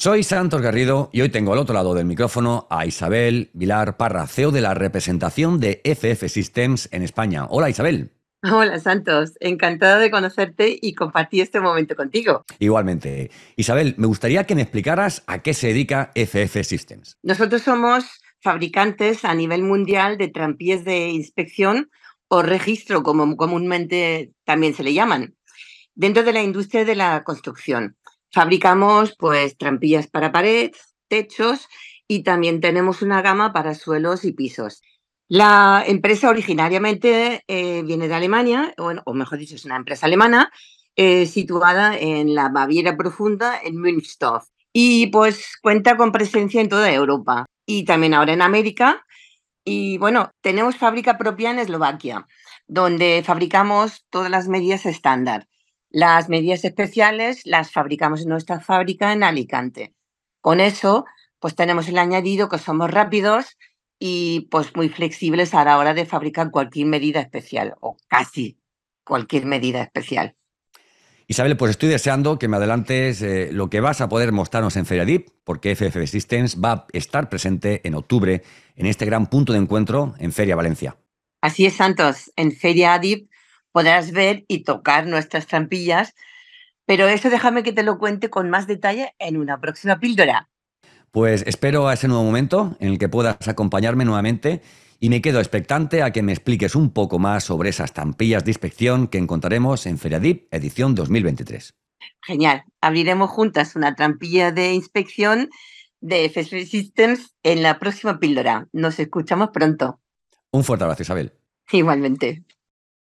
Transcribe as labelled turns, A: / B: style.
A: Soy Santos Garrido y hoy tengo al otro lado del micrófono a Isabel Vilar Parra, CEO de la representación de FF Systems en España. Hola Isabel.
B: Hola Santos, encantada de conocerte y compartir este momento contigo.
A: Igualmente. Isabel, me gustaría que me explicaras a qué se dedica FF Systems.
B: Nosotros somos fabricantes a nivel mundial de trampillas de inspección o registro, como comúnmente también se le llaman, dentro de la industria de la construcción. Fabricamos pues trampillas para pared, techos y también tenemos una gama para suelos y pisos. La empresa originariamente eh, viene de Alemania, o mejor dicho, es una empresa alemana eh, situada en la Baviera Profunda, en Münster. Y pues cuenta con presencia en toda Europa y también ahora en América. Y bueno, tenemos fábrica propia en Eslovaquia, donde fabricamos todas las medidas estándar. Las medidas especiales las fabricamos en nuestra fábrica en Alicante. Con eso, pues tenemos el añadido que somos rápidos y pues muy flexibles a la hora de fabricar cualquier medida especial o casi cualquier medida especial.
A: Isabel, pues estoy deseando que me adelantes eh, lo que vas a poder mostrarnos en Feria Deep, porque FF Systems va a estar presente en octubre en este gran punto de encuentro en Feria Valencia.
B: Así es, Santos. En Feria Deep podrás ver y tocar nuestras trampillas, pero eso déjame que te lo cuente con más detalle en una próxima píldora.
A: Pues espero a ese nuevo momento en el que puedas acompañarme nuevamente y me quedo expectante a que me expliques un poco más sobre esas trampillas de inspección que encontraremos en Feriadip edición 2023.
B: Genial. Abriremos juntas una trampilla de inspección de FSB Systems en la próxima píldora. Nos escuchamos pronto.
A: Un fuerte abrazo, Isabel.
B: Igualmente.